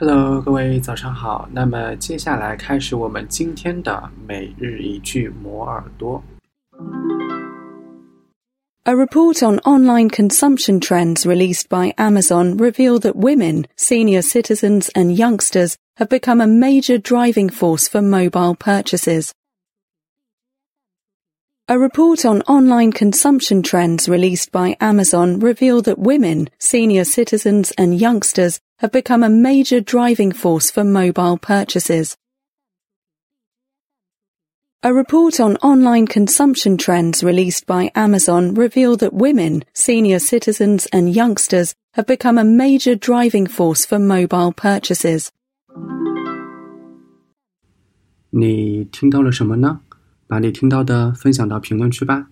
Hello，各位早上好。那么接下来开始我们今天的每日一句磨耳朵。A report on online consumption trends released by Amazon revealed that women, senior citizens, and youngsters have become a major driving force for mobile purchases. A report on online consumption trends released by Amazon revealed that women, senior citizens, and youngsters have become a major driving force for mobile purchases. A report on online consumption trends released by Amazon revealed that women, senior citizens, and youngsters have become a major driving force for mobile purchases. 你听到了什么呢？ 把你听到的分享到评论区吧。